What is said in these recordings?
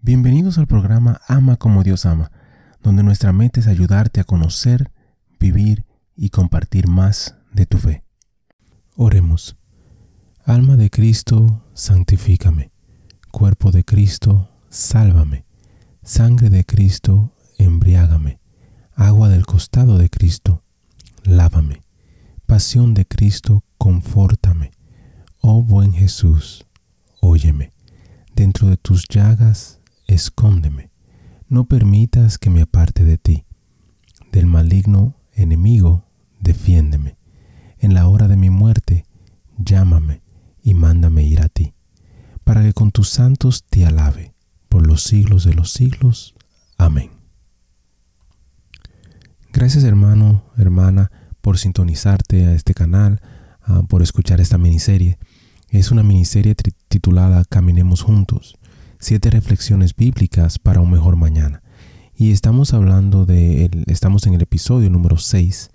Bienvenidos al programa Ama como Dios ama, donde nuestra meta es ayudarte a conocer, vivir y compartir más de tu fe. Oremos. Alma de Cristo, santifícame. Cuerpo de Cristo, sálvame. Sangre de Cristo, embriágame. Agua del costado de Cristo, lávame. Pasión de Cristo, confórtame. Oh buen Jesús, óyeme. Dentro de tus llagas, escóndeme. No permitas que me aparte de ti. Del maligno enemigo, defiéndeme. En la hora de mi muerte, llámame y mándame ir a ti, para que con tus santos te alabe por los siglos de los siglos. Amén. Gracias hermano, hermana, por sintonizarte a este canal, ah, por escuchar esta miniserie. Es una miniserie titulada Caminemos Juntos, siete reflexiones bíblicas para un mejor mañana. Y estamos hablando de, estamos en el episodio número 6.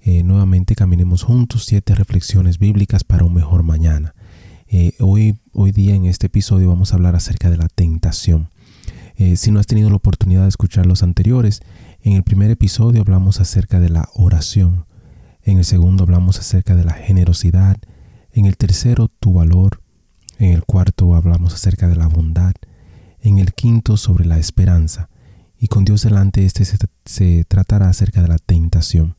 Eh, nuevamente caminemos juntos, siete reflexiones bíblicas para un mejor mañana. Eh, hoy, hoy día en este episodio vamos a hablar acerca de la tentación. Eh, si no has tenido la oportunidad de escuchar los anteriores, en el primer episodio hablamos acerca de la oración. En el segundo hablamos acerca de la generosidad. En el tercero, tu valor. En el cuarto hablamos acerca de la bondad. En el quinto, sobre la esperanza. Y con Dios delante, este se, tratará acerca de la tentación.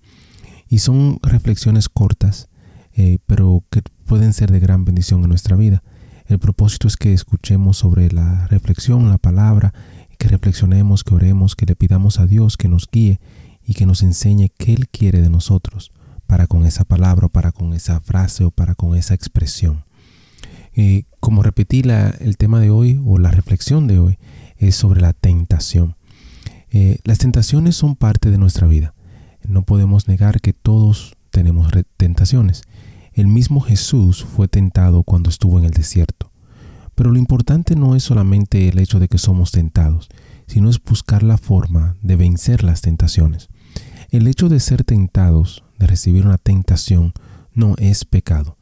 Y son reflexiones cortas, eh, pero que pueden ser de gran bendición en nuestra vida. El propósito es que escuchemos sobre la reflexión, la palabra, que reflexionemos, que oremos, que le pidamos a Dios que nos guíe y que nos enseñe qué Él quiere de nosotros para con esa palabra, para con esa frase o para con esa expresión. Como repetí, el tema de hoy o la reflexión de hoy es sobre la tentación. Eh, las tentaciones son parte de nuestra vida. No podemos negar que todos tenemos tentaciones. El mismo Jesús fue tentado cuando estuvo en el desierto. Pero lo importante no es solamente el hecho de que somos tentados, sino es buscar la forma de vencer las tentaciones. El hecho de ser tentados, de recibir una tentación, no es pecado.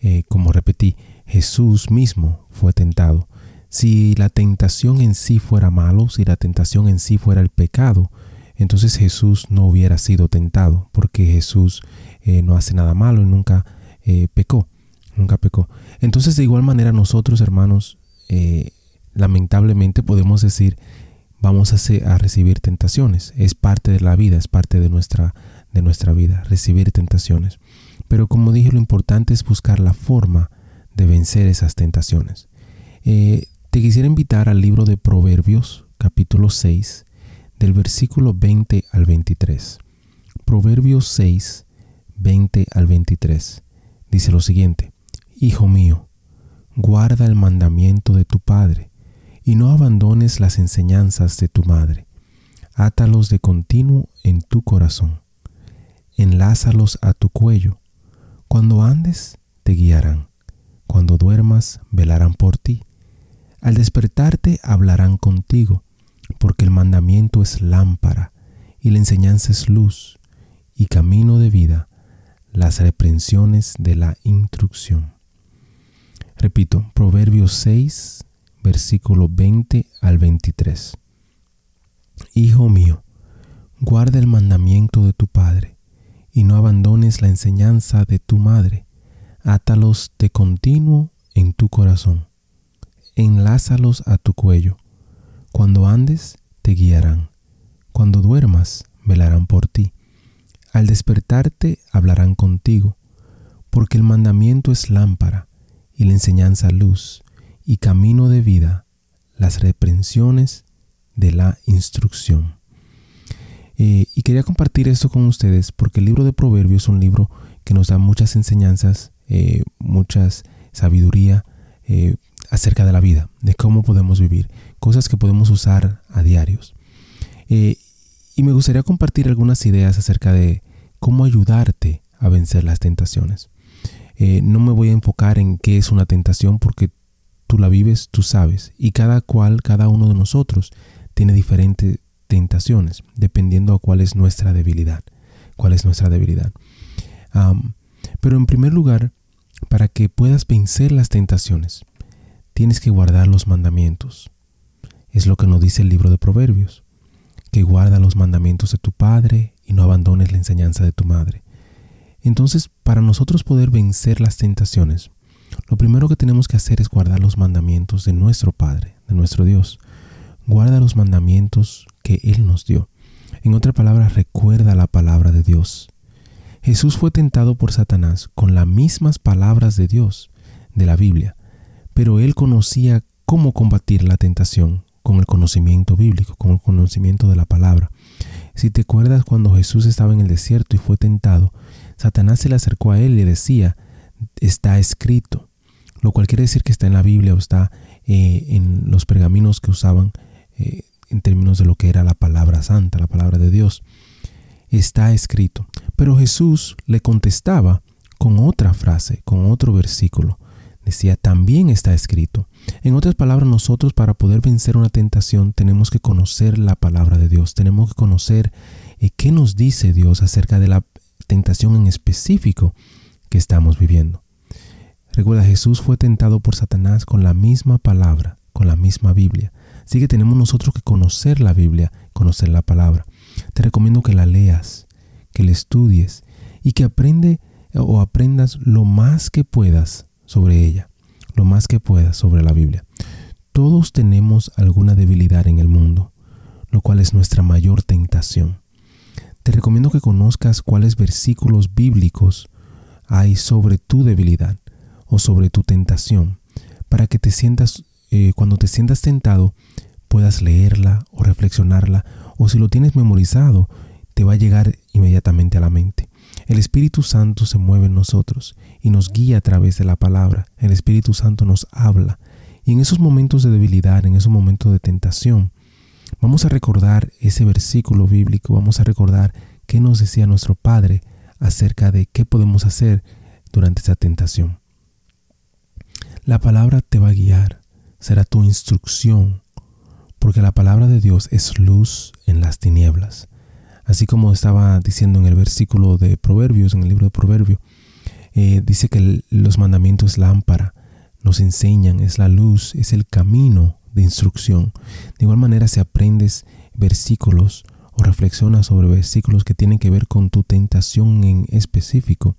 Eh, como repetí, Jesús mismo fue tentado. Si la tentación en sí fuera malo, si la tentación en sí fuera el pecado, entonces Jesús no hubiera sido tentado, porque Jesús eh, no hace nada malo y nunca eh, pecó nunca pecó. Entonces, de igual manera, nosotros, hermanos, eh, lamentablemente podemos decir, vamos a, a, recibir tentaciones. Es parte de la vida, es parte de nuestra, de nuestra vida, recibir tentaciones. Pero como dije, lo importante es buscar la forma de vencer esas tentaciones. Eh, te quisiera invitar al libro de Proverbios, capítulo 6, del versículo 20 al 23. Proverbios 6, 20 al 23. Dice lo siguiente. Hijo mío, guarda el mandamiento de tu Padre, y no abandones las enseñanzas de tu madre. Átalos de continuo en tu corazón. Enlázalos a tu cuello. Cuando andes, te guiarán. Cuando duermas, velarán por ti. Al despertarte, hablarán contigo, porque el mandamiento es lámpara, y la enseñanza es luz, y camino de vida, las reprensiones de la instrucción. Repito, Proverbios 6, versículo 20 al 23. Hijo mío, guarda el mandamiento de tu Padre, y no abandones la enseñanza de tu madre. Átalos de continuo en tu corazón. Enlázalos a tu cuello. Cuando andes, te guiarán. Cuando duermas, velarán por ti. Al despertarte, hablarán contigo, porque el mandamiento es lámpara y la enseñanza luz y camino de vida, las reprensiones de la instrucción. Eh, y quería compartir esto con ustedes porque el libro de Proverbios es un libro que nos da muchas enseñanzas, eh, muchas sabiduría eh, acerca de la vida, de cómo podemos vivir, cosas que podemos usar a diarios. y me gustaría compartir algunas ideas acerca de cómo ayudarte a vencer las tentaciones. Eh, no me voy a enfocar en qué es una tentación porque tú la vives, tú sabes. Y cada cual, cada uno de nosotros tiene diferentes tentaciones, dependiendo a cuál es nuestra debilidad. Cuál es nuestra debilidad. pero en primer lugar, para que puedas vencer las tentaciones, tienes que guardar los mandamientos. Es lo que nos dice el libro de Proverbios, que guarda los mandamientos de tu padre y no abandones la enseñanza de tu madre. Entonces, para nosotros poder vencer las tentaciones, lo primero que tenemos que hacer es guardar los mandamientos de nuestro Padre, de nuestro Dios. Guarda los mandamientos que Él nos dio. En otras palabras, recuerda la palabra de Dios. Jesús fue tentado por Satanás con las mismas palabras de Dios, de la Biblia, pero Él conocía cómo combatir la tentación con el conocimiento bíblico, con el conocimiento de la palabra. Si te acuerdas cuando Jesús estaba en el desierto y fue tentado, Satanás se le acercó a él y le decía, está escrito, lo cual quiere decir que está en la Biblia o está eh, en los pergaminos que usaban eh, en términos de lo que era la palabra santa, la palabra de Dios. Está escrito. Pero Jesús le contestaba con otra frase, con otro versículo. Decía, también está escrito. En otras palabras, nosotros para poder vencer una tentación tenemos que conocer la palabra de Dios, tenemos que conocer eh, qué nos dice Dios acerca de la tentación en específico que estamos viviendo. Recuerda, Jesús fue tentado por Satanás con la misma palabra, con la misma Biblia. Así que tenemos nosotros que conocer la Biblia, conocer la palabra. Te recomiendo que la leas, que la estudies y que aprende o aprendas lo más que puedas sobre ella, lo más que puedas sobre la Biblia. Todos tenemos alguna debilidad en el mundo, lo cual es nuestra mayor tentación. Te recomiendo que conozcas cuáles versículos bíblicos hay sobre tu debilidad o sobre tu tentación, para que te sientas, eh, cuando te sientas tentado, puedas leerla o reflexionarla, o si lo tienes memorizado, te va a llegar inmediatamente a la mente. El Espíritu Santo se mueve en nosotros y nos guía a través de la palabra. El Espíritu Santo nos habla. Y en esos momentos de debilidad, en esos momentos de tentación, vamos a recordar ese versículo bíblico, vamos a recordar qué nos decía nuestro Padre acerca de qué podemos hacer durante esa tentación. La palabra te va a guiar, será tu instrucción, porque la palabra de Dios es luz en las tinieblas. Así como estaba diciendo en el versículo de Proverbios, en el libro de Proverbios, eh, dice que los mandamientos lámpara, nos enseñan, es la luz, es el camino de instrucción. De igual manera, si aprendes versículos o reflexionas sobre versículos que tienen que ver con tu tentación en específico,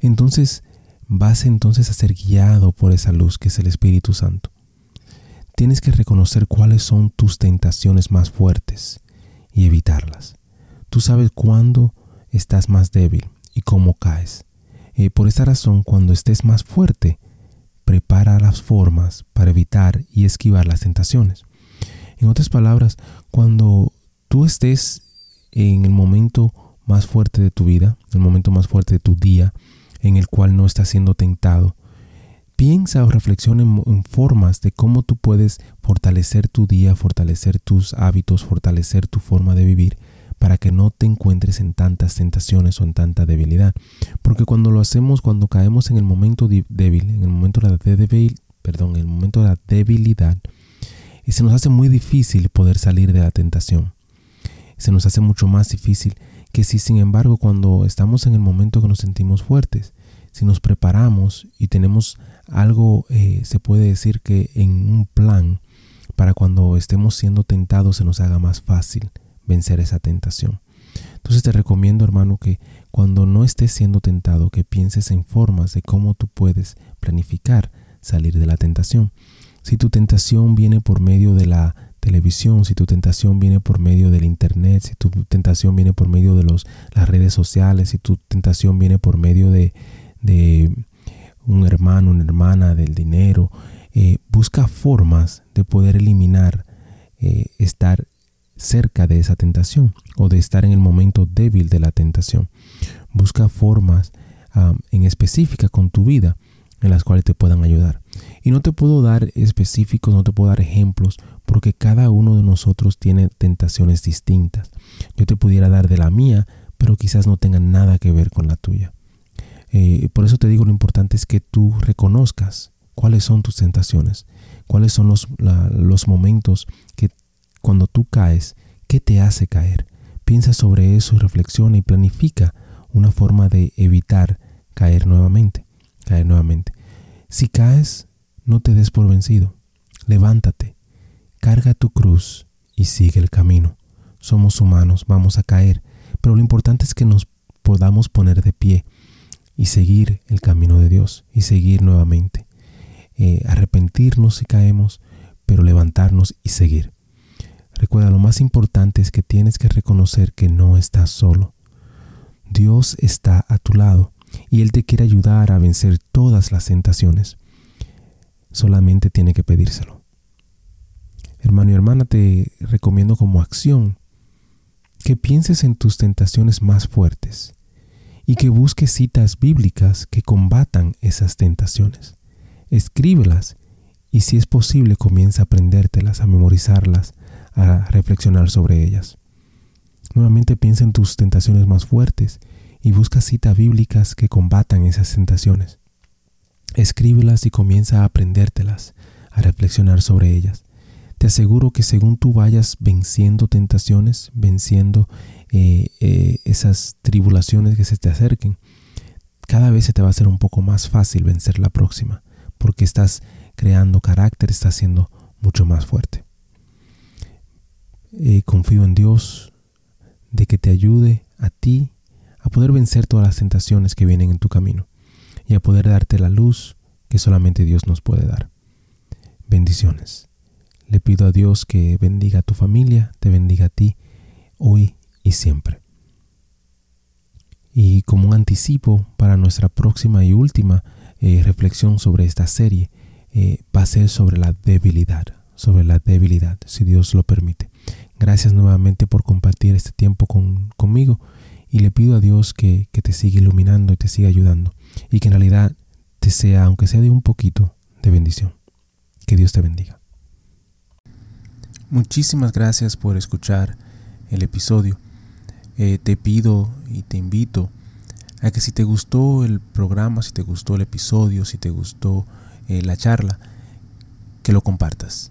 entonces vas entonces a ser guiado por esa luz que es el Espíritu Santo. Tienes que reconocer cuáles son tus tentaciones más fuertes y evitarlas. Tú sabes cuándo estás más débil y cómo caes. Eh, por esta razón, cuando estés más fuerte, prepara las formas para evitar y esquivar las tentaciones. En otras palabras, cuando tú estés en el momento más fuerte de tu vida, el momento más fuerte de tu día, en el cual no estás siendo tentado. Piensa o reflexiona en, formas de cómo tú puedes fortalecer tu día, fortalecer tus hábitos, fortalecer tu forma de vivir para que no te encuentres en tantas tentaciones o en tanta debilidad. Porque cuando lo hacemos, cuando caemos en el momento débil, en el momento de la perdón, en el momento de la debilidad, y se nos hace muy difícil poder salir de la tentación. Se nos hace mucho más difícil que si sin embargo cuando estamos en el momento que nos sentimos fuertes, si nos preparamos y tenemos algo, eh, se puede decir que en un plan para cuando estemos siendo tentados se nos haga más fácil vencer esa tentación. Entonces te recomiendo, hermano, que cuando no estés siendo tentado, que pienses en formas de cómo tú puedes planificar salir de la tentación. Si tu tentación viene por medio de la televisión, si tu tentación viene por medio del internet, si tu tentación viene por medio de las redes sociales, si tu tentación viene por medio de, de un hermano, una hermana, del dinero, eh, busca formas de poder eliminar eh, estar cerca de esa tentación o de estar en el momento débil de la tentación. Busca formas ah, en específica con tu vida en las cuales te puedan ayudar. Y no te puedo dar específicos, no te puedo dar ejemplos, porque cada uno de nosotros tiene tentaciones distintas. Yo te pudiera dar de la mía, pero quizás no tenga nada que ver con la tuya. Eh, por eso te digo, lo importante es que tú reconozcas cuáles son tus tentaciones, cuáles son los, los momentos que cuando tú caes, ¿qué te hace caer? Piensa sobre eso y reflexiona y planifica una forma de evitar caer nuevamente, caer nuevamente. Si caes, no te des por vencido. Levántate, carga tu cruz y sigue el camino. Somos humanos, vamos a caer, pero lo importante es que nos podamos poner de pie y seguir el camino de Dios y seguir nuevamente. Eh, arrepentirnos si caemos, pero levantarnos y seguir. Recuerda, lo más importante es que tienes que reconocer que no estás solo. Dios está a tu lado y Él te quiere ayudar a vencer todas las tentaciones. Solamente tiene que pedírselo. Hermano y hermana, te recomiendo como acción que pienses en tus tentaciones más fuertes y que busques citas bíblicas que combatan esas tentaciones. Escríbelas y si es posible comienza a aprendértelas, a memorizarlas, a reflexionar sobre ellas. Nuevamente piensa en tus tentaciones más fuertes y busca citas bíblicas que combatan esas tentaciones. Escríbelas y comienza a aprendértelas, a reflexionar sobre ellas. Te aseguro que según tú vayas venciendo tentaciones, venciendo eh, eh, esas tribulaciones que se te acerquen, cada vez se te va a hacer un poco más fácil vencer la próxima, porque estás creando carácter, estás siendo mucho más fuerte. Eh, confío en Dios de que te ayude a ti a poder vencer todas las tentaciones que vienen en tu camino y a poder darte la luz que solamente Dios nos puede dar. Bendiciones. Le pido a Dios que bendiga a tu familia, te bendiga a ti hoy y siempre. Y como un anticipo para nuestra próxima y última eh, reflexión sobre esta serie, eh, va a ser sobre la debilidad, sobre la debilidad, si Dios lo permite. Gracias nuevamente por compartir este tiempo conmigo y le pido a Dios que, que te siga iluminando y te siga ayudando y que en realidad te sea, aunque sea de un poquito, de bendición. Que Dios te bendiga. Muchísimas gracias por escuchar el episodio. Eh, te pido y te invito a que si te gustó el programa, si te gustó el episodio, si te gustó eh, la charla, que lo compartas.